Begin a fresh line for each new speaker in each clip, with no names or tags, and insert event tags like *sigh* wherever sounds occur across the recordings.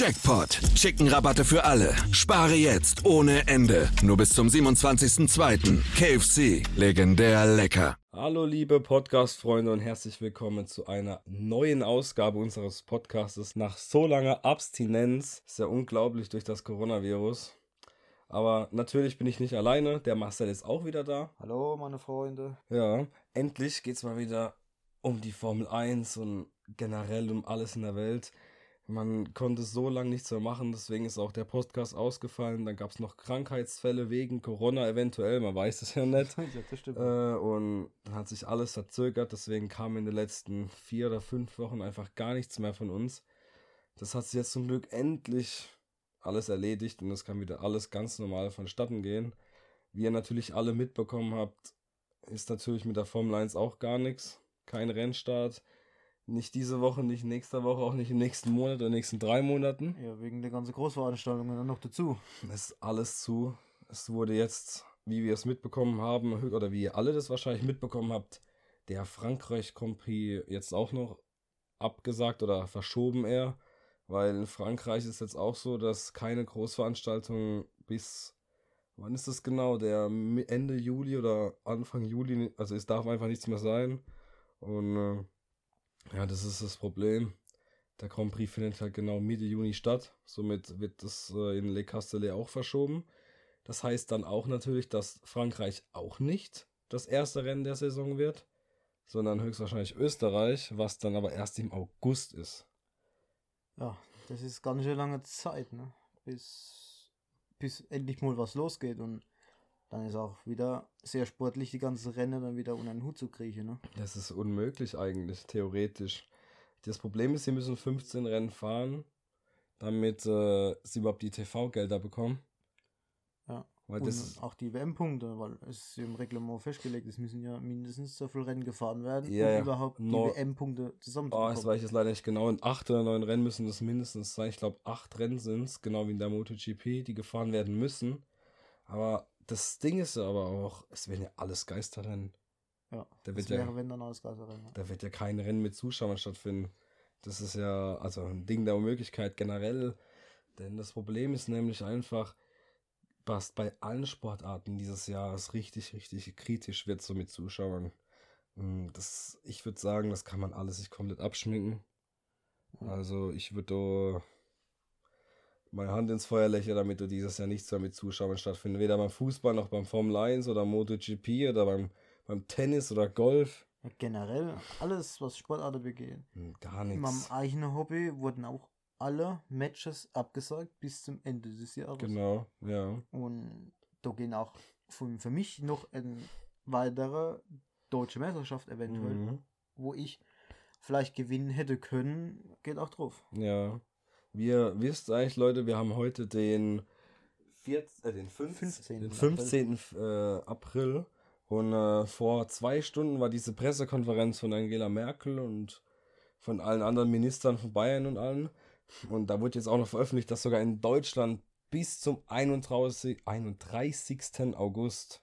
Jackpot. Chicken-Rabatte für alle. Spare jetzt ohne Ende. Nur bis zum 27.02. KFC. Legendär lecker.
Hallo liebe Podcast-Freunde und herzlich willkommen zu einer neuen Ausgabe unseres Podcastes. Nach so langer Abstinenz, ist ja unglaublich durch das Coronavirus. Aber natürlich bin ich nicht alleine, der Marcel ist auch wieder da.
Hallo meine Freunde.
Ja, endlich geht's mal wieder um die Formel 1 und generell um alles in der Welt. Man konnte so lange nichts mehr machen, deswegen ist auch der Podcast ausgefallen. Dann gab es noch Krankheitsfälle wegen Corona eventuell, man weiß es ja nicht. *laughs*
Ja, das stimmt.
Äh, und dann hat sich alles verzögert, deswegen kam in den letzten vier oder fünf Wochen einfach gar nichts mehr von uns. Das hat sich jetzt zum Glück endlich alles erledigt und es kann wieder alles ganz normal vonstatten gehen. Wie ihr natürlich alle mitbekommen habt, ist natürlich mit der Formel 1 auch gar nichts. Kein Rennstart. Nicht diese Woche, nicht nächste Woche, auch nicht im nächsten Monat oder nächsten drei Monaten.
ja, wegen der ganzen Großveranstaltungen dann noch dazu.
Es ist alles zu. Es wurde jetzt, wie wir es mitbekommen haben, oder wie ihr alle das wahrscheinlich mitbekommen habt, der Frankreich Grand Prix jetzt auch noch abgesagt oder verschoben eher. Weil in Frankreich ist jetzt auch so, dass keine Großveranstaltungen bis, wann ist das genau? Der Ende Juli oder Anfang Juli, also es darf einfach nichts mehr sein. Und äh, ja, das ist das Problem. Der Grand Prix findet halt genau Mitte Juni statt. Somit wird das äh, in Le Castellet auch verschoben. Das heißt dann auch natürlich, dass Frankreich auch nicht das erste Rennen der Saison wird, sondern höchstwahrscheinlich Österreich, was dann aber erst im August ist.
Ja, das ist ganz schön lange Zeit, ne? Bis, bis endlich mal was losgeht und dann ist auch wieder sehr sportlich, die ganzen Rennen dann wieder unter den Hut zu kriechen, ne?
Das ist unmöglich eigentlich, theoretisch. Das Problem ist, sie müssen 15 Rennen fahren, damit äh, sie überhaupt die TV-Gelder bekommen.
Ja.
Weil
Und
das ist,
auch die WM-Punkte, weil es ist im Reglement festgelegt, es müssen ja mindestens so viele Rennen gefahren werden,
Ja,
um überhaupt die
No-
WM-Punkte
oh, das
zusammenzubekommen.
weiß ich jetzt leider nicht genau. In acht oder neun Rennen müssen das mindestens sein. Ich glaube, acht Rennen sind es, genau wie in der MotoGP, die gefahren werden müssen. Aber das Ding ist ja aber auch, es werden ja alles Geisterrennen.
ja,
da wird ja-
wäre, wenn dann alles Geisterrennen. Ja.
Da wird ja kein Rennen mit Zuschauern stattfinden. Das ist ja also ein Ding der Unmöglichkeit generell. Denn das Problem ist nämlich einfach, was bei allen Sportarten dieses Jahres richtig, richtig kritisch wird, so mit Zuschauern. Mm, Das, ich würde sagen, das kann man alles sich komplett abschminken. Also ich würde meine Hand ins Feuer lächeln, damit du dieses Jahr nichts mehr mit Zuschauern stattfindet. Weder beim Fußball noch beim Formel 1 oder MotoGP oder beim, beim Tennis oder Golf.
Ja, generell, alles, was Sportarten begehen.
Hm, Gar
In meinem
nichts.
eigenen Hobby wurden auch alle Matches abgesagt bis zum Ende des Jahres.
Genau, ja.
Und da gehen auch für, für mich noch eine weitere deutsche Meisterschaft eventuell,
Mhm.
wo ich vielleicht gewinnen hätte können, geht auch drauf.
Ja. Wir wisst eigentlich, Leute, wir haben heute den, 14, äh, den 15.
15.
Den 15. Äh, April. Und äh, vor zwei Stunden war diese Pressekonferenz von Angela Merkel und von allen anderen Ministern von Bayern und allen. Und da wurde jetzt auch noch veröffentlicht, dass sogar in Deutschland bis zum 31. 31. August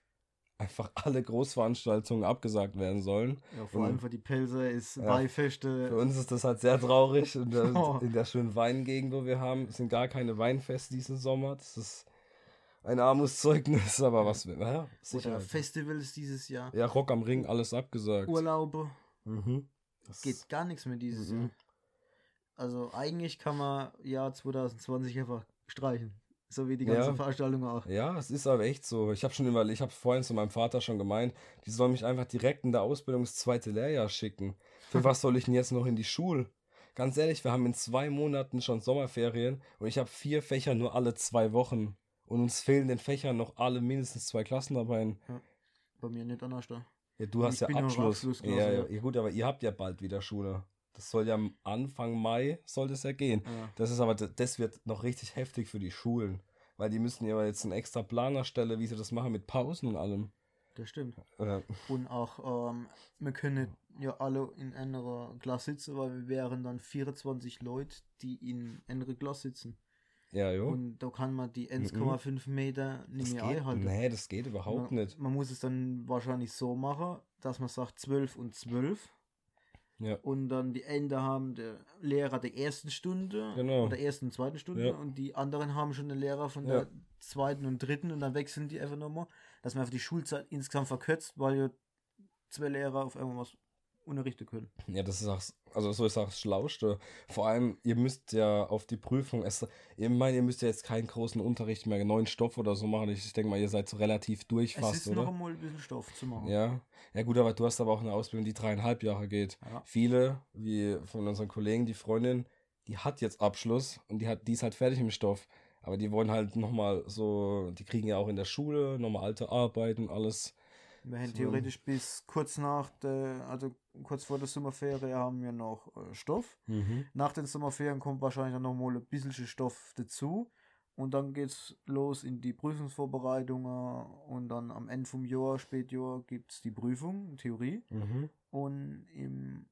einfach alle Großveranstaltungen abgesagt werden sollen.
Ja, vor
Mhm.
allem für die Pelzer ist
Ja.
Weihfeste.
Für uns ist das halt sehr traurig. In der, *laughs*
Oh.
in der schönen Weingegend, wo wir haben, sind gar keine Weinfeste diesen Sommer. Das ist ein Armutszeugnis, *laughs* aber was wir. Ja,
Oder. Festivals dieses Jahr.
Ja, Rock am Ring, alles abgesagt.
Urlaube.
Mhm. Das
Geht gar nichts mehr dieses
Mhm.
Jahr. Also eigentlich kann man Jahr 2020 einfach streichen. So wie die ganzen
Ja.
Veranstaltungen auch.
Ja, es ist aber echt so. Ich habe schon überlegt, ich habe vorhin zu meinem Vater schon gemeint, die sollen mich einfach direkt in der Ausbildung ins zweite Lehrjahr schicken. Für was soll ich denn jetzt noch in die Schule? Ganz ehrlich, wir haben in zwei Monaten schon Sommerferien und ich habe vier Fächer nur alle zwei Wochen. Und uns fehlen den Fächern noch alle mindestens zwei Klassen dabei.
Bei mir nicht anders da.
Ja, du hast
Ich
ja Abschluss. Ja, ja,
ja.
ja, gut, aber ihr habt ja bald wieder Schule. Das soll ja am Anfang Mai soll das ja gehen.
Ja.
Das ist aber, das wird noch richtig heftig für die Schulen. Weil die müssen ja jetzt einen extra Plan erstellen, wie sie das machen mit Pausen und allem.
Das stimmt.
Äh,
Und auch, ähm, wir können ja alle in einer Klasse sitzen, weil wir wären dann 24 Leute, die in einer Klasse sitzen.
Ja, jo.
Und da kann man die 1,5 Meter nicht
Das
mehr
geht,
einhalten.
nee, das geht überhaupt
man,
nicht.
Man muss es dann wahrscheinlich so machen, dass man sagt 12 und 12
Ja.
und dann die Ende haben der Lehrer der ersten Stunde
Genau.
oder ersten und zweiten Stunde
Ja.
und die anderen haben schon den Lehrer von der zweiten und dritten und dann wechseln die einfach nochmal, dass man einfach die Schulzeit insgesamt verkürzt, weil ja zwei Lehrer auf einmal was unterrichten können.
Ja, das ist auch, also so ist auch das Schlauste. Vor allem, ihr müsst ja auf die Prüfung, es, ich meine, ihr müsst ja jetzt keinen großen Unterricht mehr, neuen Stoff oder so machen. Ich denke mal, ihr seid so relativ durch
es
fast,
ist
oder?
noch einmal ein bisschen Stoff zu machen.
Ja, ja gut, aber du hast aber auch eine Ausbildung, die dreieinhalb Jahre geht.
Ja.
Viele, wie von unseren Kollegen, die Freundin, die hat jetzt Abschluss und die hat, die ist halt fertig im Stoff. Aber die wollen halt nochmal so, die kriegen ja auch in der Schule nochmal alte Arbeiten, alles.
Wir haben
So.
theoretisch bis kurz nach der, also kurz vor der Sommerferie haben wir noch äh, Stoff. Nach den Sommerferien kommt wahrscheinlich dann nochmal ein bisschen Stoff dazu. Und dann geht's los in die Prüfungsvorbereitungen und dann am Ende vom Jahr, Spätjahr, gibt's die Prüfung, Theorie.
Mhm.
Und im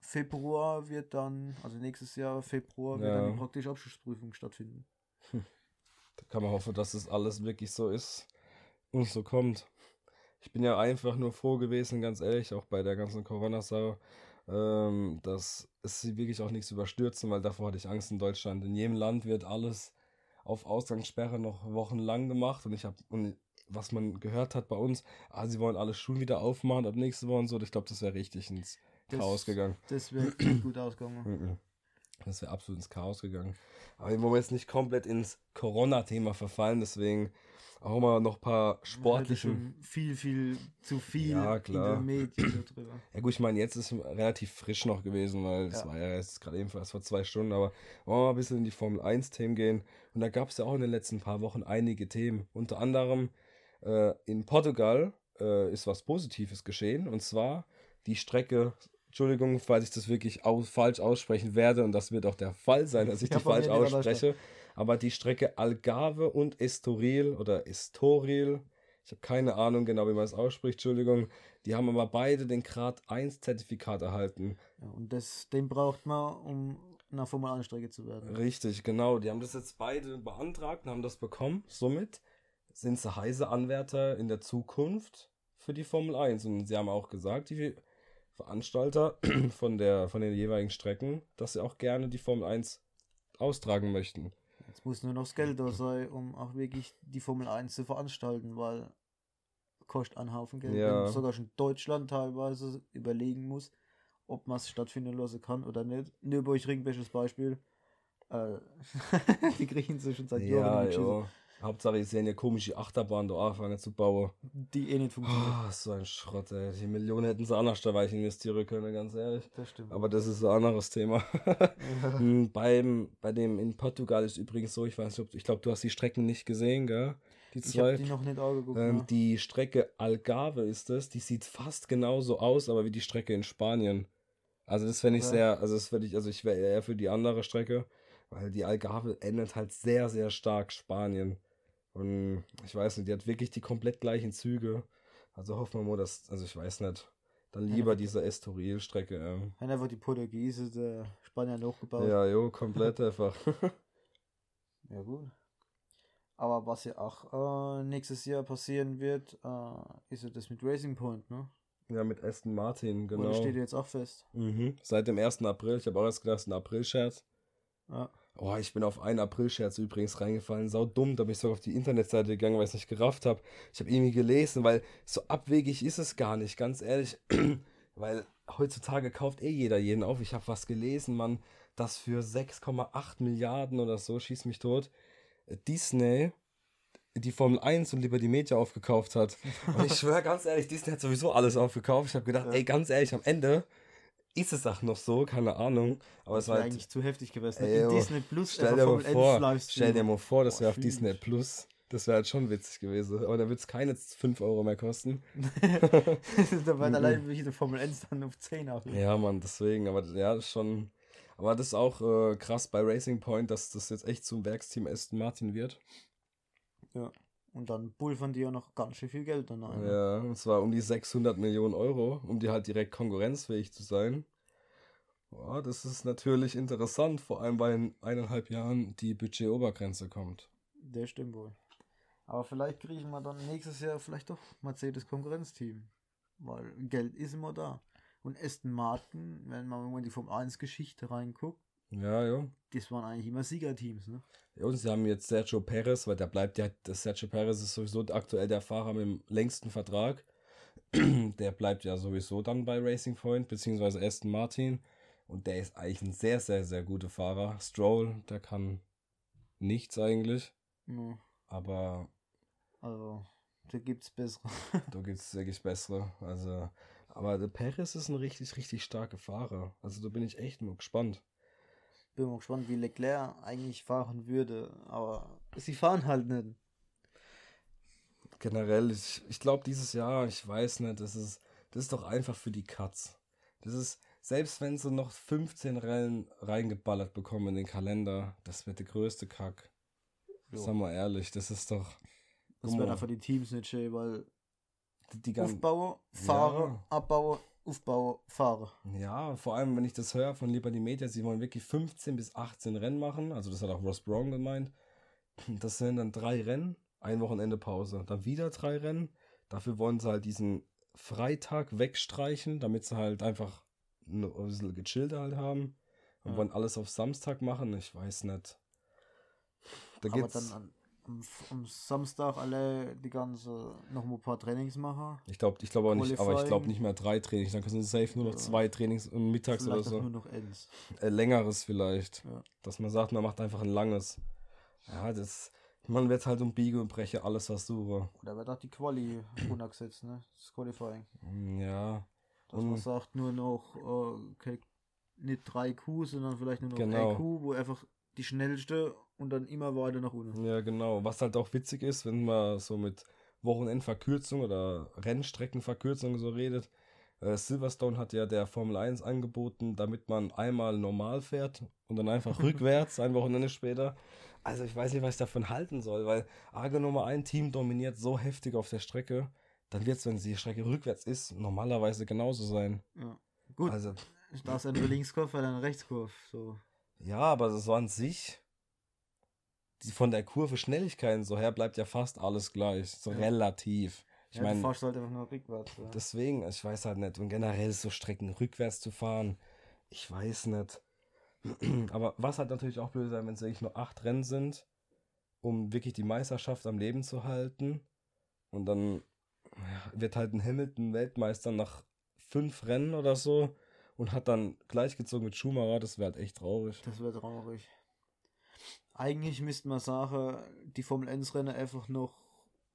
Februar wird dann, also nächstes Jahr Februar, wird
Ja.
dann die praktische Abschlussprüfung stattfinden.
Da kann man hoffen, dass das alles wirklich so ist und so kommt. Ich bin ja einfach nur froh gewesen, ganz ehrlich, auch bei der ganzen Corona-Sache, ähm, dass es sie wirklich auch nichts überstürzen, weil davor hatte ich Angst in Deutschland. In jedem Land wird alles auf Ausgangssperre noch wochenlang gemacht und ich habe, und was man gehört hat bei uns, ah, sie wollen alle Schulen wieder aufmachen ab nächste Woche und so, ich glaube, das wäre richtig ins
Das-
Chaos gegangen.
Das wäre gut ausgegangen.
Das wäre absolut ins Chaos gegangen. Aber wir wollen jetzt nicht komplett ins Corona-Thema verfallen, deswegen auch mal noch ein paar sportliche.
viel, viel zu viel
Ja,
in
klar.
den Medien darüber.
Ja gut, ich meine, jetzt ist es relativ frisch noch gewesen, weil es
Ja.
war ja jetzt gerade ebenfalls vor zwei Stunden, aber wollen wir mal ein bisschen in die Formel 1-Themen gehen. Und da gab es ja auch in den letzten paar Wochen einige Themen. Unter anderem äh, in Portugal äh, ist was Positives geschehen. Und zwar die Strecke, Entschuldigung, falls ich das wirklich aus, falsch aussprechen werde, und das wird auch der Fall sein, dass ich *laughs*
Ja,
die falsch ausspreche. Aber die Strecke Algarve und Estoril oder Estoril, ich habe keine Ahnung genau, wie man es ausspricht, Entschuldigung. Die haben aber beide den Grad 1 Zertifikat erhalten.
Ja, und das, den braucht man, um nach Formel 1 Strecke zu werden.
Richtig, genau. Die haben das jetzt beide beantragt und haben das bekommen. Somit sind sie heiße Anwärter in der Zukunft für die Formel 1. Und sie haben auch gesagt, die Veranstalter *clears throat* von, der, von den jeweiligen Strecken, dass sie auch gerne die Formel 1 austragen möchten.
Jetzt muss nur noch das Geld da sein, um auch wirklich die Formel 1 zu veranstalten, weil kostet einen Haufen Geld.
Ja.
Sogar schon Deutschland teilweise überlegen muss, ob man es stattfinden lassen kann oder nicht. Nürburgring, bestes Beispiel. Äh, *laughs* die kriegen sie schon seit Jahren
ja. Hauptsache, ich sehe eine komische Achterbahn da anfangen zu bauen.
Die eh nicht funktioniert.
Ah, so ein Schrott, ey. Die Millionen hätten sie andersweitig investieren können, ganz ehrlich.
Das stimmt.
Aber das ist ein anderes Thema.
Ja.
Mm, *laughs* Beim, bei dem in Portugal ist übrigens so, ich weiß nicht, ob, ich glaube, du hast die Strecken nicht gesehen, gell? Die
ich habe
zwei.
die noch nicht angeguckt.
Ähm,
ne?
die Strecke Algarve ist es, die sieht fast genauso aus, aber wie die Strecke in Spanien. Also das fände ich sehr, also das fände ich, also ich wäre eher für die andere Strecke, weil die Algarve ändert halt sehr, sehr stark Spanien. Und ich weiß nicht, die hat wirklich die komplett gleichen Züge. Also hoffen wir mal, dass, also ich weiß nicht, dann
Ja,
lieber
aber-
diese Estoril-Strecke. Ähm.
Haben einfach die Portugiesen der Spanier hochgebaut.
Ja, jo, komplett einfach. *laughs* *laughs*
Ja, gut. Aber was ja auch äh, nächstes Jahr passieren wird, äh, ist ja das mit Racing Point, ne?
ja, mit Aston Martin,
Oder
genau.
steht ja jetzt auch fest.
Mhm. Seit dem 1. April, ich habe auch erst gedacht, es ist ein April-Scherz.
Ja.
Oh, ich bin auf einen April-Scherz übrigens reingefallen. Sau dumm, da bin ich so auf die Internetseite gegangen, weil ich es nicht gerafft habe. Ich habe irgendwie gelesen, weil so abwegig ist es gar nicht, ganz ehrlich. *clears throat* weil heutzutage kauft eh jeder jeden auf. Ich habe was gelesen, Mann, das für 6,8 Milliarden oder so, schieß mich tot, Disney die Formel 1 und lieber die Media aufgekauft hat. Und ich schwöre ganz ehrlich, Disney hat sowieso alles aufgekauft. Ich habe gedacht,
Ja.
ey, ganz ehrlich, am Ende ist es auch noch so, keine Ahnung. Aber es war halt,
eigentlich zu heftig gewesen.
Ey,
In
oh,
Disney Plus
Stell dir, mal
Formel 1
vor, stell dir mal vor, das wäre auf Disney. Plus. Das wäre halt schon witzig gewesen. Aber dann wird es keine 5 Euro mehr kosten. *laughs*
da wird
Mhm.
allein wie die Formel 1 dann auf 10 auf.
Ja, Mann, deswegen. Aber ja, das ist schon. Aber das ist auch äh, krass bei Racing Point, dass das jetzt echt zum Werksteam Aston Martin wird.
Ja. Und dann pulvern die ja noch ganz schön viel Geld dann ein.
Ja, und zwar um die 600 Millionen Euro, um die halt direkt konkurrenzfähig zu sein. Ja, das ist natürlich interessant, vor allem weil in eineinhalb Jahren die Budgetobergrenze kommt.
Der stimmt wohl. Aber vielleicht kriegen wir dann nächstes Jahr vielleicht doch Mercedes Konkurrenzteam. Weil Geld ist immer da. Und Aston Martin, wenn man mal in die Formel 1 Geschichte reinguckt,
Ja, ja.
das waren eigentlich immer Siegerteams, ne?
Ja, Und sie haben jetzt Sergio Perez, weil der bleibt ja, das Sergio Perez ist sowieso aktuell der Fahrer mit dem längsten Vertrag. *clears throat* der bleibt ja sowieso dann bei Racing Point, beziehungsweise Aston Martin. Und der ist eigentlich ein sehr, sehr, sehr guter Fahrer. Stroll, der kann nichts eigentlich.
Ja,
Aber
also, da gibt's bessere. *laughs*
da gibt es wirklich bessere. Also, aber der Perez ist ein richtig, richtig starker Fahrer. Also da bin ich echt nur gespannt.
Bin mal gespannt, wie Leclerc eigentlich fahren würde. Aber sie fahren halt nicht.
generell, ich, ich glaube dieses Jahr, ich weiß nicht, das ist, das ist doch einfach für die Cuts. Das ist, selbst wenn sie noch 15 Rennen reingeballert bekommen in den Kalender, das wird der größte Kack.
Jo.
Sag mal ehrlich, das ist doch.
Das
mal,
einfach die Teams nicht schön, weil
die, die ganzen,
Aufbauer, Fahrer,
Ja.
Abbauer, Aufbauer, Fahrer.
Ja, vor allem, wenn ich das höre von Liberty Media, sie wollen wirklich 15 bis 18 Rennen machen. Also, das hat auch Ross Brown gemeint. Das sind dann drei Rennen, ein Wochenende Pause. Dann wieder drei Rennen. Dafür wollen sie halt diesen Freitag wegstreichen, damit sie halt einfach ein bisschen gechillter halt haben. Und
Ja.
wollen alles auf Samstag machen. Ich weiß nicht. Da
Aber
geht's.
dann an, am, am Samstag alle die ganze noch ein paar Trainings machen.
ich glaube ich glaub auch nicht, aber ich glaube nicht mehr drei Trainings. Dann können sie safe nur noch
Ja.
zwei Trainings und mittags oder
Vielleicht auch
so.
nur noch Ends.
äh, längeres vielleicht.
Ja.
Dass man sagt, man macht einfach ein langes. Ja, das. Man wird halt um Biege und Breche alles versuchen.
Oder wird auch die Quali *clears throat* runtergesetzt, ne? Das Qualifying.
Ja.
Dass man
Und-
sagt, nur noch äh, okay, nicht 3 Q, sondern vielleicht nur noch
Genau.
1 Q, wo einfach die schnellste und dann immer weiter nach unten.
Ja, genau. Was halt auch witzig ist, wenn man so mit Wochenendverkürzung oder Rennstreckenverkürzung so redet. Äh, Silverstone hat ja der Formel 1 angeboten, damit man einmal normal fährt und dann einfach *laughs* rückwärts, ein Wochenende später. Also ich weiß nicht, was ich davon halten soll, weil angenommen ein Team dominiert so heftig auf der Strecke, dann wird es, wenn die Strecke rückwärts ist, normalerweise genauso sein.
Ja. Gut,
Also,
da ist entweder Linkskurve oder eine Rechtskurve. So.
Ja, aber so an sich, die, von der Kurve Schnelligkeiten so her bleibt ja fast alles gleich. So
Ja.
relativ. Ich
ja, du
meine,
fahrst halt einfach nur rückwärts. Ja.
deswegen, ich weiß halt nicht. Und generell so Strecken rückwärts zu fahren, ich weiß nicht. *clears throat* Aber was halt natürlich auch blöd sein, wenn es wirklich nur acht Rennen sind, um wirklich die Meisterschaft am Leben zu halten. Und dann wird halt ein Hamilton Weltmeister nach fünf Rennen oder so und hat dann gleichgezogen mit Schumacher. Das wäre halt echt traurig.
Das wäre traurig. Eigentlich müsste man sagen, die Formel 1 Rennen einfach noch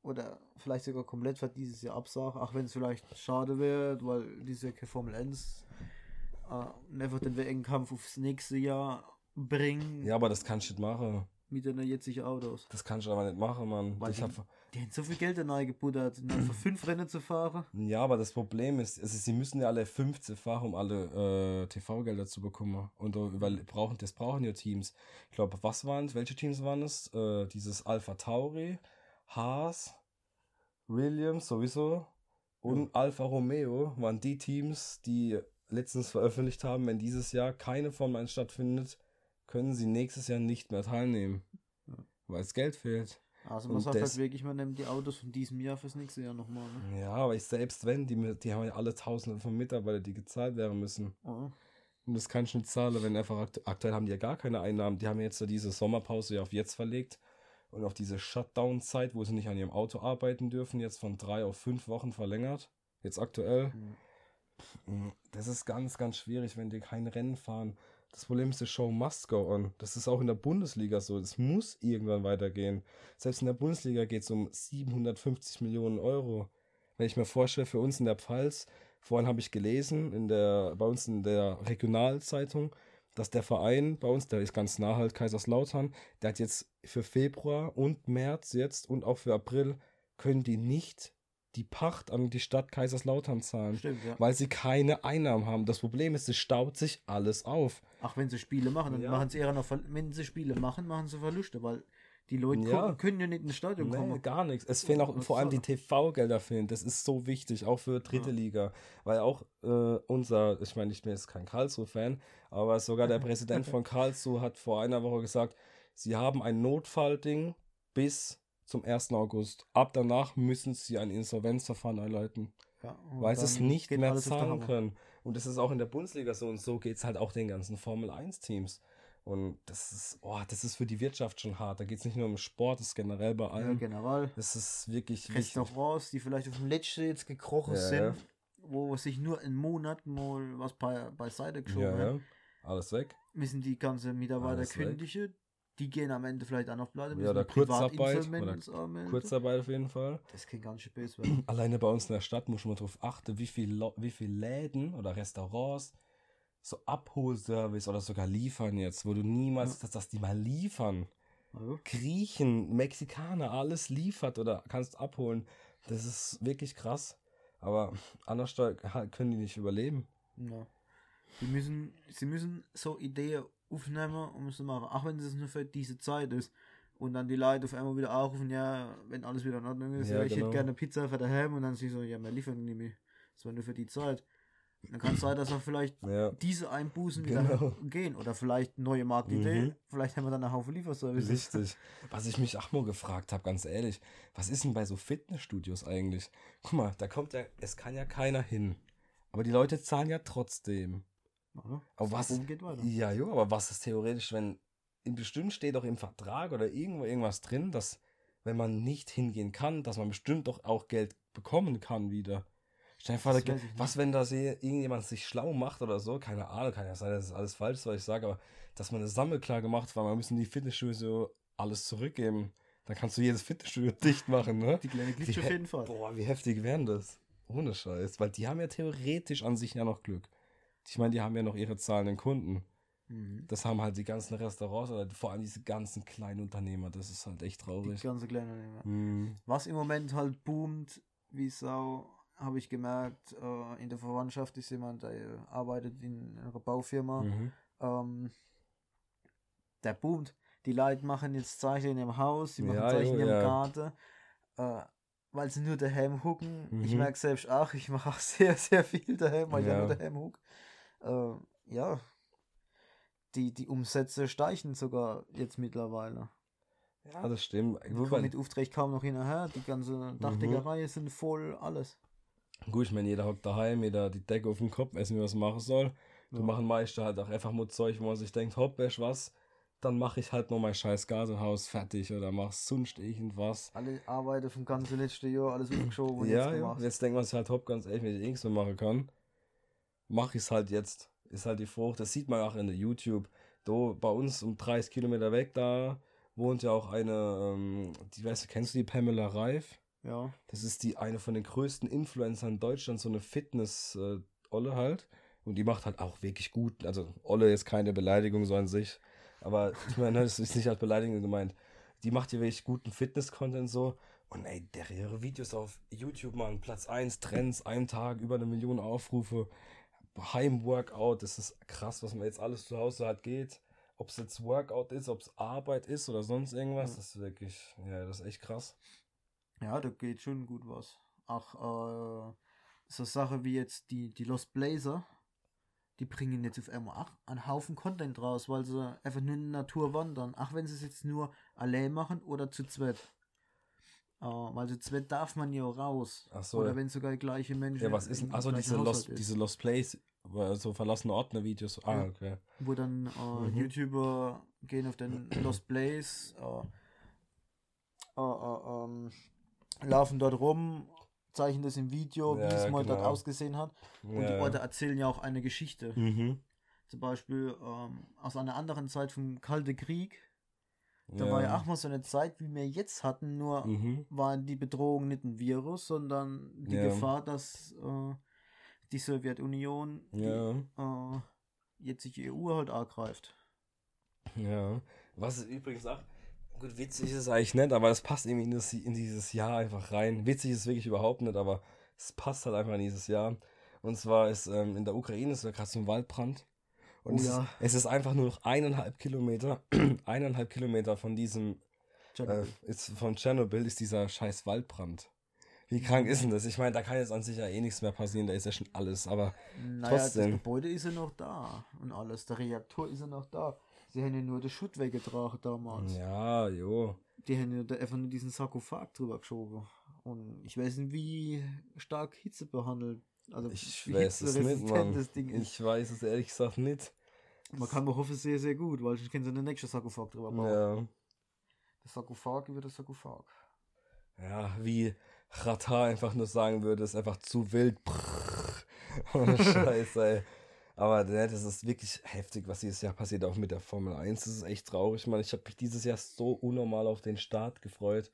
oder vielleicht sogar komplett für dieses Jahr absagen, auch wenn es vielleicht schade wäre, weil diese Formel 1 äh, einfach den WM-Kampf aufs nächste Jahr bringen
Ja, aber das kannst du nicht machen.
Mit den jetzigen Autos.
Das kannst du aber nicht machen, Mann.
Weil
Ich
die-
hab,
Die haben so viel Geld da reingebuttert, um einfach fünf Rennen zu fahren.
Ja, aber das Problem ist, also sie müssen ja alle 15 fahren, um alle äh, TV-Gelder zu bekommen. Und über, brauchen, das brauchen ja Teams. Ich glaube, was waren es? Welche Teams waren es? Äh, dieses Alpha Tauri, Haas, Williams sowieso und Alfa Romeo waren die Teams, die letztens veröffentlicht haben, wenn dieses Jahr keine Formel 1 stattfindet, können sie nächstes Jahr nicht mehr teilnehmen.
Ja.
Weil es Geld fehlt.
Also man
Und
sagt halt wirklich, man nimmt die Autos von diesem Jahr fürs nächste Jahr nochmal. Ne?
Ja, aber ich selbst wenn, die, die haben ja alle Tausende von Mitarbeitern, die gezahlt werden müssen.
Oh.
Und das kann ich nicht zahlen, wenn einfach akt aktuell haben die ja gar keine Einnahmen. Die haben jetzt so diese Sommerpause ja auf jetzt verlegt und auf diese Shutdown-Zeit, wo sie nicht an ihrem Auto arbeiten dürfen, jetzt von drei auf fünf Wochen verlängert. Jetzt aktuell.
Mhm.
Das ist ganz, ganz schwierig, wenn die kein Rennen fahren. Das Problem ist, die Show must go on. Das ist auch in der Bundesliga so. Es muss irgendwann weitergehen. Selbst in der Bundesliga geht es um 750 Millionen Euro. Wenn ich mir vorstelle, für uns in der Pfalz, vorhin habe ich gelesen, in der, bei uns in der Regionalzeitung, dass der Verein bei uns, der ist ganz nah halt, Kaiserslautern, der hat jetzt für Februar und März jetzt und auch für April können die nicht die Pacht an die Stadt Kaiserslautern zahlen
Stimmt, ja.
weil sie keine Einnahmen haben. Das Problem ist, es staut sich alles auf.
Ach, wenn sie Spiele machen, dann
Ja.
machen sie eher noch, wenn sie Spiele machen, machen sie Verluste, weil Die Leute
Ja.
gucken, können ja nicht ins Stadion
Nee,
kommen.
gar nichts. Es fehlen auch
Was
vor allem die TV-Gelder fehlen. Das ist so wichtig, auch für dritte
Ja.
Liga. Weil auch äh, unser, ich meine, ich bin jetzt kein Karlsruhe-Fan, aber sogar der Präsident von *laughs* Karlsruhe hat vor einer Woche gesagt, sie haben ein Notfallding bis zum 1. August. Ab danach müssen sie ein Insolvenzverfahren einleiten,
Ja,
weil sie es nicht mehr zahlen können. Und das ist auch in der Bundesliga so und so geht es halt auch den ganzen Formel-1-Teams. Und das ist, oh, das ist für die Wirtschaft schon hart. Da geht es nicht nur um Sport, das ist generell bei
Ja,
allem.
generell.
Das ist wirklich wichtig.
Restaurants, die vielleicht auf dem letzten jetzt gekrochen
Ja,
sind,
ja.
wo sich nur einen Monat mal was bei, beiseite geschoben
Ja,
hat,
ja. Alles weg.
müssen die ganze Mitarbeiter
Alles weg.
Die gehen am Ende vielleicht auch noch pleite,
Ja, oder Kurzarbeit oder. Kurzarbeit auf jeden Fall.
Das kann ganz schön böse werden. *clears throat*
Alleine bei uns in der Stadt muss man darauf achten, wie viel, Lo- wie viel Läden oder Restaurants so Abholservice oder sogar liefern jetzt, wo du niemals, dass, dass die mal liefern.
Also,
Griechen, Mexikaner, alles liefert oder kannst abholen. Das ist wirklich krass. Aber anders können die nicht überleben.
ja. Sie müssen, sie müssen so Ideen aufnehmen, um es zu machen, auch wenn es nur für diese Zeit ist. Und dann die Leute auf einmal wieder aufrufen, ja, wenn alles wieder in Ordnung ist,
Ja,
ja, ich
genau.
hätte gerne Pizza für daheim und dann sie so, ja, wir liefern nicht mehr. Das war nur für die Zeit. Dann kann es sein, dass auch vielleicht *laughs*
Ja.
diese Einbußen wieder
Genau.
gehen. Oder vielleicht neue Marktidee.
Mhm.
Vielleicht haben wir dann einen Haufen Lieferservice.
Richtig. *laughs* Was ich mich auch mal gefragt habe, ganz ehrlich, was ist denn bei so Fitnessstudios eigentlich? Guck mal, da kommt ja, es kann ja keiner hin. Aber die Leute zahlen ja trotzdem. Aber was?
Geht weiter.
Ja, jo, aber was ist theoretisch, wenn in bestimmt steht doch im Vertrag oder irgendwo irgendwas drin, dass wenn man nicht hingehen kann, dass man bestimmt doch auch Geld bekommen kann wieder.
Das nicht.
was, wenn da irgendjemand sich schlau macht oder so, keine Ahnung, kann ja sein, dass es alles falsch ist, was ich sage, aber dass man eine Sammelklage macht, weil man müssen die Fitnessstudios so alles zurückgeben. Dann kannst du jedes Fitnessstudio *laughs* dicht machen, ne?
Die kleine Glitch auf jeden Fall.
Boah, wie heftig wären das? Ohne Scheiß. Weil die haben ja theoretisch an sich ja noch Glück. Ich meine, die haben ja noch ihre zahlenden Kunden.
Mhm.
Das haben halt die ganzen Restaurants oder vor allem diese ganzen kleinen Unternehmer. Das ist halt echt
Die
traurig.
ganze kleine Nehmer.
Mhm.
Was im Moment halt boomt, wie Sau, habe ich gemerkt, äh, in der Verwandtschaft ist jemand, der arbeitet in einer Baufirma.
Mhm.
Ähm, der boomt. Die Leute machen jetzt Zeichen in ihrem Haus, sie machen
Ja,
Zeichen in
jo,
ihrem
ja.
Garten, äh, weil sie nur daheim hucken. Ich
Mhm.
merke selbst auch, ich mache auch *laughs* sehr, sehr viel daheim, weil ich
Ja.
ja nur daheim huck. Äh, ja, die, die Umsätze steigen sogar jetzt mittlerweile.
Ja, das stimmt.
Ich komme
Wobei,
mit Aufträgen kaum noch hinterher. Die ganze Dachdeckerei sind voll, alles.
gut, ich meine, jeder hockt daheim, jeder die Decke auf dem Kopf, weiß nicht, was er machen soll. Du
Ja.
machen meiste halt auch einfach nur Zeug, wo man sich denkt, hopp, du was, dann mache ich halt noch mein scheiß Gasehaus fertig oder mach sonst irgendwas.
Alle Arbeiten vom ganzen letzten Jahr, alles aufgeschoben und
ja,
jetzt
ja.
gemacht.
Jetzt denkt man sich halt, hopp, ganz ehrlich, wenn ich eh nichts mehr machen kann, mache ich es halt jetzt. Ist halt die Frucht. Das sieht man auch in der YouTube. Do, bei uns um 30 Kilometer weg, da wohnt ja auch eine, ähm, die weißt du, kennst du die Pamela Reif?
Ja.
Das ist die eine von den größten Influencern in Deutschland, so eine Fitness-Olle halt. Und die macht halt auch wirklich gut. Also, Olle ist keine Beleidigung so an sich. Aber ich meine, das ist nicht als Beleidigung gemeint. Die macht hier wirklich guten Fitness-Content so. Und ey, der ihre Videos auf YouTube machen, Platz 1, Trends, ein Tag, über eine Million Aufrufe. Heim-Workout, das ist krass, was man jetzt alles zu Hause hat geht. Ob es jetzt Workout ist, ob es Arbeit ist oder sonst irgendwas,
Ja.
das ist wirklich, ja, das ist echt krass.
Ja, da geht schon gut was. Ach, äh, so Sache wie jetzt die, die Lost Blazer, die bringen jetzt auf einmal einen Haufen Content raus, weil sie einfach nur in der Natur wandern. Auch wenn sie es jetzt nur allein machen oder zu zweit. Äh, weil zu zweit darf man ja raus.
Ach so,
Oder wenn sogar die gleiche Menschen.
Ja, was ist denn? Achso,
gleichen
diese
Haushalt
Lost,
ist.
diese Lost Place, so verlassene Ordner-Videos. Ah,
Ja.
okay.
wo dann äh,
Mhm.
YouTuber gehen auf den Lost Place, äh, äh, äh, ähm, laufen dort rum, zeichnen das im Video, wie
Ja,
es mal dort
genau.
ausgesehen hat. Und die
Ja.
Orte erzählen ja auch eine Geschichte.
Mhm.
Zum Beispiel ähm, aus einer anderen Zeit vom Kalte Krieg. Da
ja.
war ja auch mal so eine Zeit, wie wir jetzt hatten, nur
Mhm.
war die Bedrohung nicht ein Virus, sondern die
Ja.
Gefahr, dass äh, die Sowjetunion
Ja.
die, äh, jetzt sich die EU halt angreift.
Ja. Was übrigens auch. Gut, witzig ist es eigentlich nicht, aber es passt irgendwie in, das, in dieses Jahr einfach rein. Witzig ist es wirklich überhaupt nicht, aber es passt halt einfach in dieses Jahr. Und zwar ist ähm, in der Ukraine ist ja gerade so ein Waldbrand. Und
Oh
es,
ja.
ist, es ist einfach nur noch eineinhalb Kilometer, *clears throat* eineinhalb Kilometer von diesem Äh, ist von Tschernobyl ist dieser scheiß Waldbrand. Wie krank ist denn das? Ich meine, da kann jetzt an sich ja eh nichts mehr passieren, da ist ja schon alles, aber
Naja, das
trotzdem.
Gebäude ist ja noch da und alles. Der Reaktor ist ja noch da. Sie haben ja nur den Schutt weggetragen damals.
Ja, jo.
Die haben ja da einfach nur diesen Sarkophag drüber geschoben. Und ich weiß nicht, wie stark Hitze behandelt. Also
Ich weiß es nicht, Mann.
das Ding ist.
Ich weiß es ehrlich gesagt nicht.
Man kann mir hoffen, sehr, sehr gut, weil ich kenne so den nächsten Sarkophag drüber bauen.
Ja.
Der Sarkophag über der Sarkophag.
Ja, wie Rata einfach nur sagen würde, ist einfach zu wild. *laughs* Ohne Scheiße, ey. Aber ne, das ist wirklich heftig, was dieses Jahr passiert, auch mit der Formel 1. Das ist echt traurig, Mann. Ich habe mich dieses Jahr so unnormal auf den Start gefreut.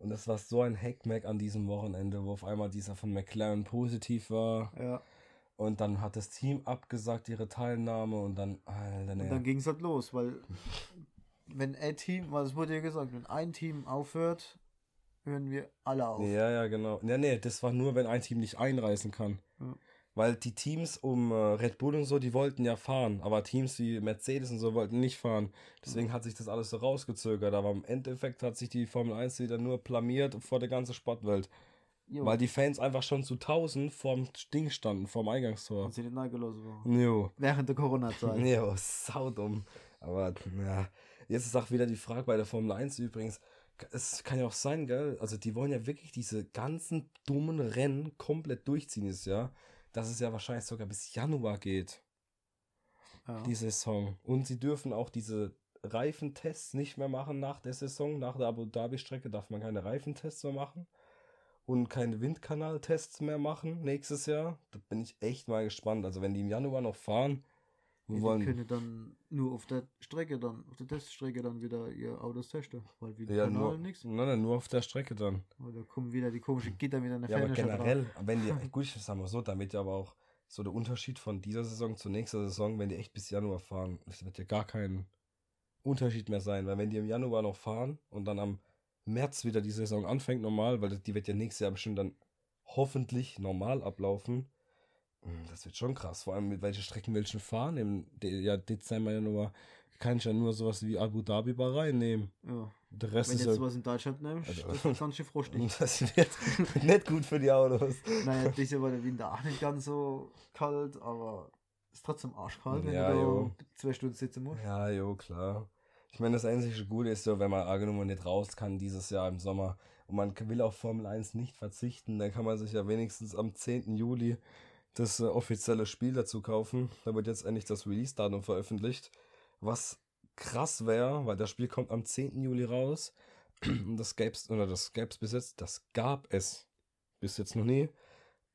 Und das war so ein Hackmack an diesem Wochenende, wo auf einmal dieser von McLaren positiv war.
Ja.
Und dann hat das Team abgesagt ihre Teilnahme und dann, Alter, ne.
Und dann ging es halt los, weil wenn ein Team, weil es wurde ja gesagt, wenn ein Team aufhört, hören wir alle auf.
Ja, ja, genau. Nee, nee, das war nur, wenn ein Team nicht einreisen kann.
Ja.
Weil die Teams um äh, Red Bull und so, die wollten ja fahren, aber Teams wie Mercedes und so wollten nicht fahren. Deswegen hat sich das alles so rausgezögert, aber im Endeffekt hat sich die Formel 1 wieder nur blamiert vor der ganzen Sportwelt.
Jo.
Weil die Fans einfach schon zu 1000 vorm Ding standen, vorm Eingangstor.
Und sie den eingelassen waren.
Jo.
Während der Corona-Zeit. *laughs*
Jo, saudumm. Aber ja, jetzt ist auch wieder die Frage bei der Formel 1 übrigens. Es kann ja auch sein, gell? Also die wollen ja wirklich diese ganzen dummen Rennen komplett durchziehen dieses Jahr. Dass es ja wahrscheinlich sogar bis Januar geht,
Ja.
die Saison. Und sie dürfen auch diese Reifentests nicht mehr machen nach der Saison. Nach der Abu Dhabi-Strecke darf man keine Reifentests mehr machen. Und keine Windkanaltests mehr machen nächstes Jahr. Da bin ich echt mal gespannt. Also wenn die im Januar noch fahren, wir
Die
wollen
können dann nur auf der Strecke dann, auf der Teststrecke dann wieder ihr Autos testen. Weil wie
Ja, nur,
nichts.
nein, nein, nur auf der Strecke dann.
Weil da kommen wieder die komischen Gitter wieder in der
Ja, aber generell, wenn die, *laughs* gut, ich sag mal so, damit ja aber auch so der Unterschied von dieser Saison zur nächsten Saison, wenn die echt bis Januar fahren, es wird ja gar kein Unterschied mehr sein, weil wenn die im Januar noch fahren und dann am März wieder die Saison anfängt normal, weil die wird ja nächstes Jahr bestimmt dann hoffentlich normal ablaufen. Hm, Das wird schon krass, vor allem mit welchen Strecken welchen fahren. Im De ja, Dezember, Januar kann ich ja nur sowas wie Abu Dhabi Bahrain nehmen.
Ja.
Der Rest
Wenn
ist
jetzt
ja,
sowas in Deutschland nimmst,
Also-
das ist ganz schön frostig. *laughs*
das wird *laughs* nicht gut für die Autos.
naja, dieses Jahr war der Winter auch nicht ganz so kalt, aber ist trotzdem arschkalt, wenn
Ja,
du
jo.
da zwei Stunden sitzen musst.
Ja, jo, klar. Ich meine, das einzige Gute ist so, wenn man Argenummer nicht raus kann dieses Jahr im Sommer und man will auf Formel 1 nicht verzichten, dann kann man sich ja wenigstens am 10. Juli das äh, offizielle Spiel dazu kaufen. Da wird jetzt endlich das Release-Datum veröffentlicht. Was krass wäre, weil das Spiel kommt am 10. Juli raus. Und *clears throat* das gäb's, oder das gäb's bis jetzt, das gab es bis jetzt noch nie,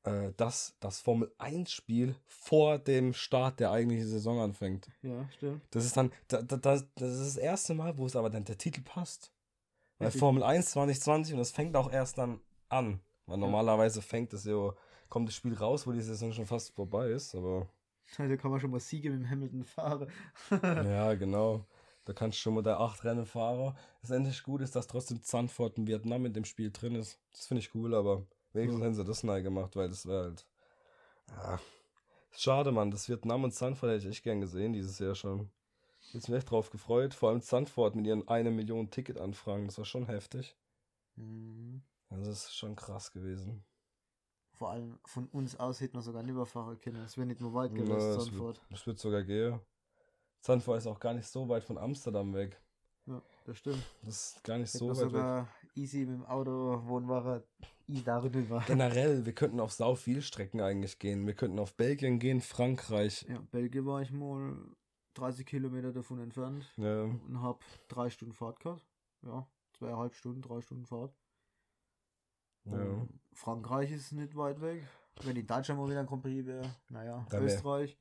äh, dass das Formel 1-Spiel vor dem Start der eigentlichen Saison anfängt.
Ja, stimmt.
Das ist dann, da, da, das, das ist das erste Mal, wo es aber dann der Titel passt. Weil. Formel 1 2020 und das fängt auch erst dann an. Weil normalerweise fängt es ja, kommt das Spiel raus, wo die Saison schon fast vorbei ist, aber
Da kann man schon mal Siege mit dem Hamilton fahren. *laughs*
ja, genau. Da kannst du schon mal der acht Rennen fahren. Das endlich gut ist, dass trotzdem Zandvoort in Vietnam mit dem Spiel drin ist. Das finde ich cool, aber wenigstens hätten sie das neu gemacht, weil das wäre halt. Ja. Schade, Mann. Das Vietnam und Zandvoort hätte ich echt gern gesehen dieses Jahr schon. Jetzt mich echt drauf gefreut. Vor allem Zandvoort mit ihren eine Million Ticket-Anfragen. Das war schon heftig.
Mhm.
Also das ist schon krass gewesen.
Vor allem von uns aus hätte man sogar nicht überfahren können. Es wäre nicht mehr weit gewesen,
das,
Zandvoort.
wird, das wird sogar gehen. Zandvoort ist auch gar nicht so weit von Amsterdam weg.
Ja, das stimmt.
Das ist gar nicht
Hätte
so weit weg.
sogar easy mit dem Auto Wohnwache i darüber.
Generell, wir könnten auf sau viel Strecken eigentlich gehen. Wir könnten auf Belgien gehen, Frankreich.
Ja, Belgien war ich mal 30 Kilometer davon entfernt
Ja,
und hab drei Stunden Fahrt gehabt. Ja, zweieinhalb Stunden, drei Stunden Fahrt.
Ja.
Und Frankreich ist nicht weit weg. Wenn in Deutschland mal wieder ein Grand Prix wäre, naja,
Da wär-
Österreich.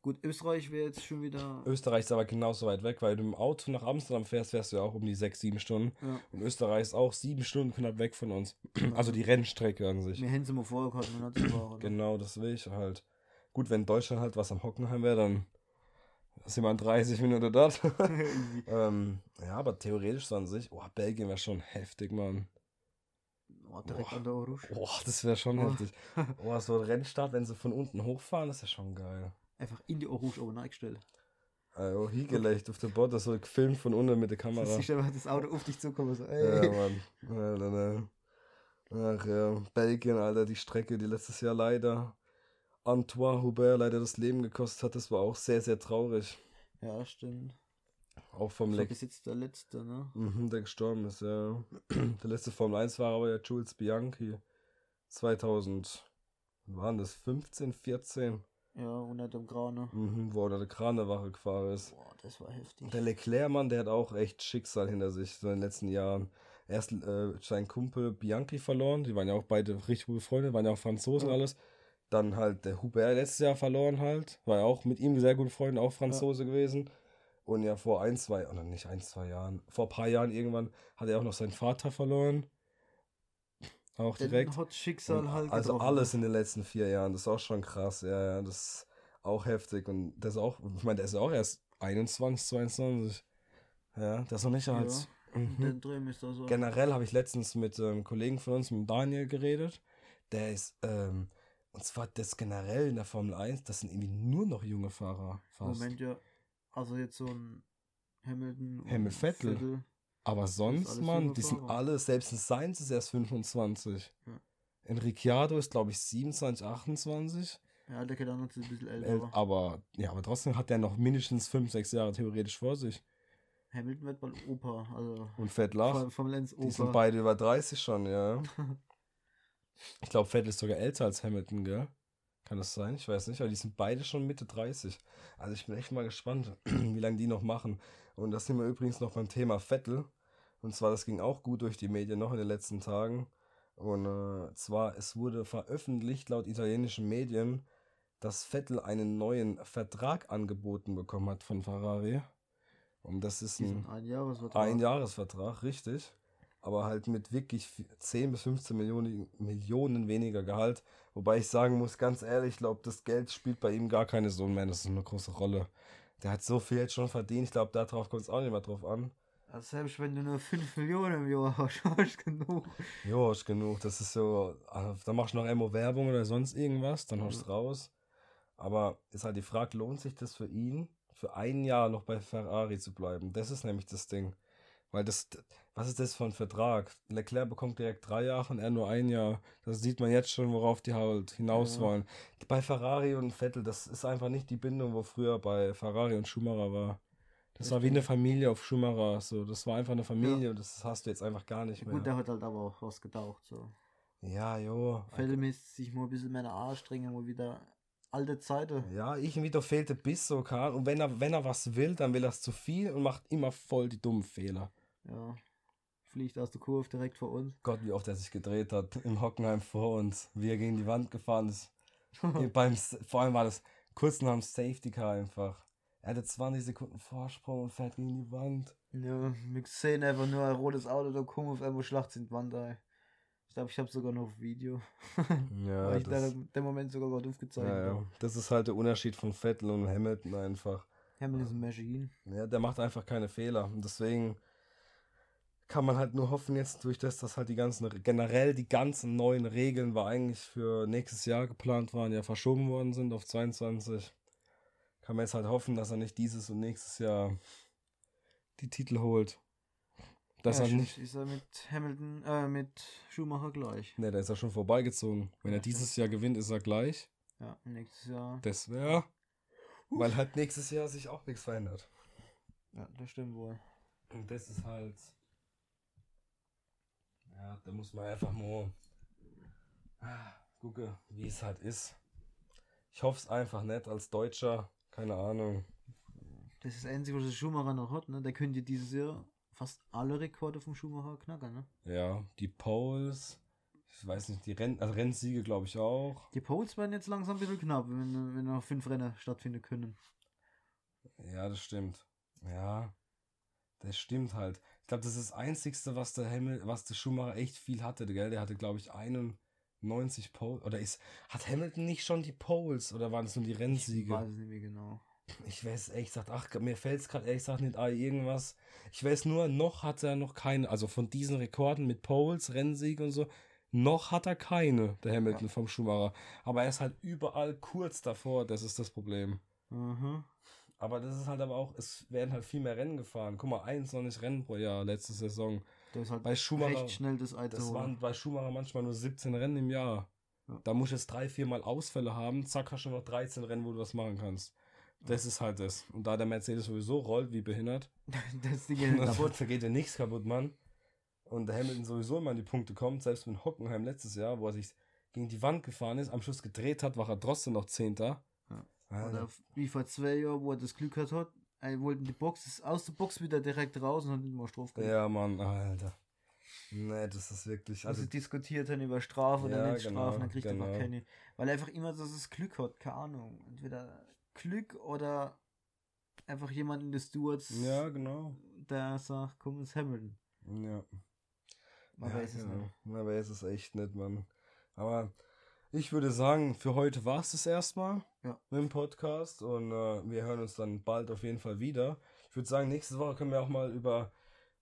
Gut, Österreich wäre jetzt schon wieder.
Österreich ist aber genauso weit weg, weil du im Auto nach Amsterdam fährst, fährst du ja auch um die sechs, sieben Stunden.
Ja,
Und Österreich ist auch sieben Stunden knapp weg von uns. Also die Rennstrecke an sich.
wir hätten sie mal vorher gehabt, man hat sie fahren.
Genau, das will ich halt. Gut, wenn Deutschland halt was am Hockenheim wäre, dann sind wir in 30 Minuten dort. *laughs* Ähm, ja, aber theoretisch so an sich, oh, Belgien wäre schon heftig, Mann.
Oh, direkt
Boah.
an der Orange.
Oh, das wäre schon
Oh.
heftig. *laughs* Oh, so ein Rennstart, wenn sie von unten hochfahren, das ist ja schon geil.
Einfach in die Orange oben eingestellt.
Also hingelegt auf der Bord, so gefilmt von unten mit der Kamera.
Du siehst einfach das Auto auf dich zukommen. So,
Ja,
ey.
Mann. Alter, ne. Ach ja, Belgien, Alter, die Strecke, die letztes Jahr leider Antoine Hubert leider das Leben gekostet hat, das war auch sehr, sehr traurig.
Ja, stimmt.
Auch vom Leck.
bis jetzt der letzte, ne?
Mhm, der gestorben ist, ja. *clears throat* Der letzte Formel 1 war aber ja Jules Bianchi. 2000, wann waren das? 15, 14?
Ja, unter dem Grane.
Mhm, wo er unter der Kranewache gefahren ist.
Boah, das war heftig.
Der Leclerc, Mann, der hat auch echt Schicksal hinter sich so in den letzten Jahren. Erst äh, sein Kumpel Bianchi verloren, die waren ja auch beide richtig gute Freunde, waren ja auch Franzosen
Ja.
alles. Dann halt der Hubert letztes Jahr verloren halt, war ja auch mit ihm sehr gute Freunde, auch Franzose gewesen. Und ja vor ein, zwei, oder nicht ein, zwei Jahren, vor ein paar Jahren irgendwann hat er auch noch seinen Vater verloren. Auch direkt.
Den hat Schicksal
Und
halt
also
getroffen.
alles in den letzten vier Jahren, das ist auch schon krass, ja, ja, das ist auch heftig und das ist auch, ich meine, der ist ja auch erst 21, 22, ja, der ist noch nicht als,
In
mhm.
Den Dreh ist da so.
generell habe ich letztens mit einem Kollegen von uns, mit Daniel geredet, der ist, ähm, und zwar das generell in der Formel 1, das sind irgendwie nur noch junge Fahrer, fast.
Moment ja. Also jetzt so ein Hamilton. und
Hamilton, Vettel. Aber sonst, Mann, die sind alle, selbst ein Sainz ist erst 25.
Ja.
Ein Ricciardo ist, glaube ich, 27, 28.
Ja, der auch noch ein bisschen älter. Aber
ja, aber trotzdem hat der noch mindestens 5, 6 Jahre theoretisch vor sich.
Hamilton wird bald Opa. Also
Und Vettel.
Formel- Formel 1
Die sind
Opa.
beide über 30 schon, ja. *laughs* Ich glaube, Vettel ist sogar älter als Hamilton, gell? Kann das sein? Ich weiß nicht, aber die sind beide schon Mitte 30. Also ich bin echt mal gespannt, *clears throat* wie lange die noch machen. Und das sind wir übrigens noch beim Thema Vettel. Und zwar, das ging auch gut durch die Medien noch in den letzten Tagen. Und äh, zwar, es wurde veröffentlicht laut italienischen Medien, dass Vettel einen neuen Vertrag angeboten bekommen hat von Ferrari. Und das ist ein
ein Jahresvertrag.
ein Jahresvertrag, richtig. Aber halt mit wirklich 10 bis 15 Millionen, Millionen weniger Gehalt. Wobei ich sagen muss, ganz ehrlich, ich glaube, das Geld spielt bei ihm gar keine so mehr. Das ist eine große Rolle. Der hat so viel jetzt schon verdient. Ich glaube, darauf kommt es auch nicht mehr drauf an.
Also selbst wenn du nur 5 Millionen im Jahr hast, hast du genug.
Jo, ist genug. Das ist so, ah, da machst du noch einmal Werbung oder sonst irgendwas, dann haust du raus. Aber ist halt die Frage, lohnt sich das für ihn, für ein Jahr noch bei Ferrari zu bleiben? Das ist nämlich das Ding. Weil das, was ist das für ein Vertrag? Leclerc bekommt direkt drei Jahre und er nur ein Jahr. Das sieht man jetzt schon, worauf die halt hinaus
Ja.
wollen. Bei Ferrari und Vettel, das ist einfach nicht die Bindung, wo früher bei Ferrari und Schumacher war. Das
Das
war wie eine. Familie auf Schumacher. So, das war einfach eine Familie und das hast du jetzt einfach gar nicht mehr.
Gut, der hat halt aber auch was getaucht. So.
Ja, jo.
Vettel müsste sich mal ein bisschen mehr anstrengen, mal wieder alte Zeiten.
Ja, irgendwie da fehlt der Biss so, Karl. Und wenn er, wenn er was will, dann will er es zu viel und macht immer voll die dummen Fehler.
Ja. Fliegt aus der Kurve direkt vor uns.
Gott, wie oft er sich gedreht hat im Hockenheim vor uns, wie er gegen die Wand gefahren ist. *laughs* Beim, vor allem war das kurz nach dem Safety Car einfach. Er hatte 20 Sekunden Vorsprung und fährt gegen die Wand.
Ja, wir sehen einfach nur ein rotes Auto, da kommen auf einmal Schlacht in die Wand ein. Ich glaube, ich habe sogar noch Video. *laughs*
Ja,
weil ich
das,
da den Moment sogar gerade aufgezeigt
ja, ja. das ist halt der Unterschied von Vettel und Hamilton einfach.
Hamilton ist ein Machine.
Ja, der macht einfach keine Fehler. Und deswegen kann man halt nur hoffen, jetzt durch das, dass halt die ganzen, generell die ganzen neuen Regeln, war eigentlich für nächstes Jahr geplant waren, ja verschoben worden sind auf 22. Kann man jetzt halt hoffen, dass er nicht dieses und nächstes Jahr die Titel holt. Dass
ja,
er nicht.
Ist er mit Hamilton, äh, mit Schumacher gleich.
Ne, der ist ja schon vorbeigezogen. Wenn er
Ja,
dieses Jahr gewinnt, ist er gleich.
Ja, nächstes Jahr.
Das wäre. Weil halt nächstes Jahr sich auch nichts verändert.
Ja, das stimmt wohl.
Und das ist halt. Ja, da muss man einfach mal ah, gucken, wie es halt ist. Ich hoffe es einfach nicht als Deutscher. Keine Ahnung.
Das ist das Einzige, was der Schumacher noch hat, ne? Der könnte dieses Jahr fast alle Rekorde vom Schumacher knacken, ne?
Ja, die Poles. Ich weiß nicht, die Renn also Rennsiege glaube ich auch.
Die Poles werden jetzt langsam ein bisschen knapp, wenn, wenn noch fünf Rennen stattfinden können.
Ja, das stimmt. Ja, das stimmt halt. Ich glaube, das ist das Einzigste, was der Hamil was der Schumacher echt viel hatte, gell? Der hatte, glaube ich, 91 Poles. Oder ist, hat Hamilton nicht schon die Poles? Oder waren es nur die
Ich
Rennsiege?
weiß es nicht mehr genau.
Ich weiß ehrlich gesagt, ach, mir fällt es gerade ehrlich gesagt nicht ein, irgendwas. Ich weiß nur, noch hat er noch keine, also von diesen Rekorden mit Poles, Rennsieg und so, noch hat er keine, der Hamilton vom Schumacher. Aber er ist halt überall kurz davor, das ist das Problem.
Aha.
Aber das ist halt aber auch, es werden halt viel mehr Rennen gefahren. Guck mal, 21 Rennen pro Jahr letzte Saison.
Der ist halt
Bei Schumacher,
recht schnell das zu
das waren bei Schumacher manchmal nur 17 Rennen im Jahr.
Ja.
Da musst du jetzt drei, vier Mal Ausfälle haben, zack, hast du noch 13 Rennen, wo du was machen kannst. Das ist halt das. Und da der Mercedes sowieso rollt wie behindert, *laughs*
das Ding
da *laughs*
kaputt.
vergeht ja nichts kaputt, Mann. Und der Hamilton sowieso immer an die Punkte kommt, selbst mit Hockenheim letztes Jahr, wo er sich gegen die Wand gefahren ist, am Schluss gedreht hat, war er trotzdem noch Zehnter.
Oder wie vor zwei Jahren, wo er das Glück gehabt hat, er wollte in die Box, ist aus der Box wieder direkt raus und hat nicht mal Straf gekriegt.
Ja, Mann, Alter. Nee, das ist wirklich.
Also
Also,
diskutiert dann über Strafe oder
Ja,
nicht
genau,
Strafen, dann kriegt er
genau.
einfach keine. Weil er einfach immer so das Glück hat, keine Ahnung. Entweder Glück oder einfach jemand in der Stewards,
ja, genau.
der sagt, komm, es ist Hamilton.
Ja.
Man
ja,
weiß es
genau.
nicht.
Man weiß es echt nicht, Mann. Aber ich würde sagen, für heute war es das erstmal
Ja.
mit dem Podcast und äh, wir hören uns dann bald auf jeden Fall wieder. Ich würde sagen, nächste Woche können wir auch mal über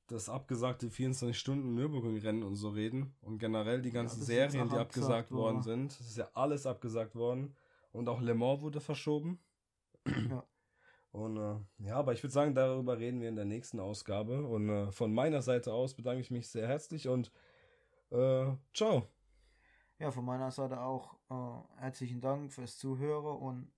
das abgesagte 24 Stunden Nürburgring-Rennen und so reden und generell die ganzen
jetzt
Serien, die abgesagt
abgesagt worden
sind. Das ist ja alles abgesagt worden und auch Le Mans wurde verschoben.
Ja.
Und äh, ja, aber ich würde sagen, darüber reden wir in der nächsten Ausgabe. Und äh, von meiner Seite aus bedanke ich mich sehr herzlich und äh, ciao.
Ja, von meiner Seite auch äh, herzlichen Dank fürs Zuhören und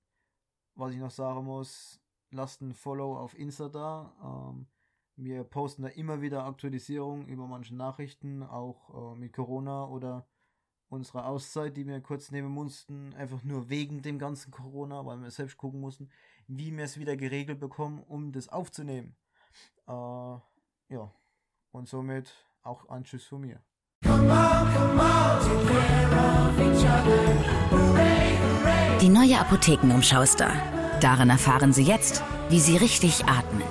was ich noch sagen muss, lasst ein Follow auf Insta da. Ähm, wir posten da immer wieder Aktualisierungen über manche Nachrichten, auch äh, mit Corona oder unserer Auszeit, die wir kurz nehmen mussten, einfach nur wegen dem ganzen Corona, weil wir selbst gucken mussten, wie wir es wieder geregelt bekommen, um das aufzunehmen. Äh, ja, und somit auch ein Tschüss von mir.
Die neue Apothekenumschau ist da. Darin erfahren Sie jetzt, wie Sie richtig atmen.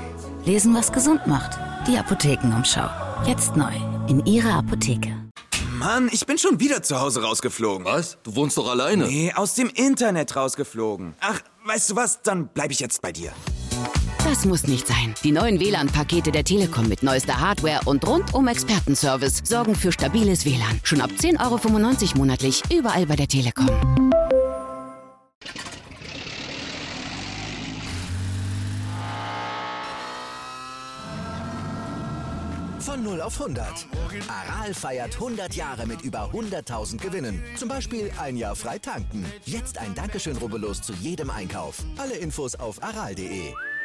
Lesen, was gesund macht. Die Apothekenumschau. Jetzt neu. In Ihrer Apotheke.
Mann, ich bin schon wieder zu Hause rausgeflogen.
Was? Du wohnst doch alleine.
Nee, aus dem Internet rausgeflogen. Ach, weißt du was? Dann bleib ich jetzt bei dir.
Das muss nicht sein. Die neuen WLAN-Pakete der Telekom mit neuester Hardware und rundum Expertenservice sorgen für stabiles WLAN. Schon ab 10,95 Euro monatlich überall bei der Telekom.
Von 0 auf 100. Aral feiert 100 Jahre mit über 100.000 Gewinnen. Zum Beispiel ein Jahr frei tanken. Jetzt ein Dankeschön, rubbellos zu jedem Einkauf. Alle Infos auf aral.de.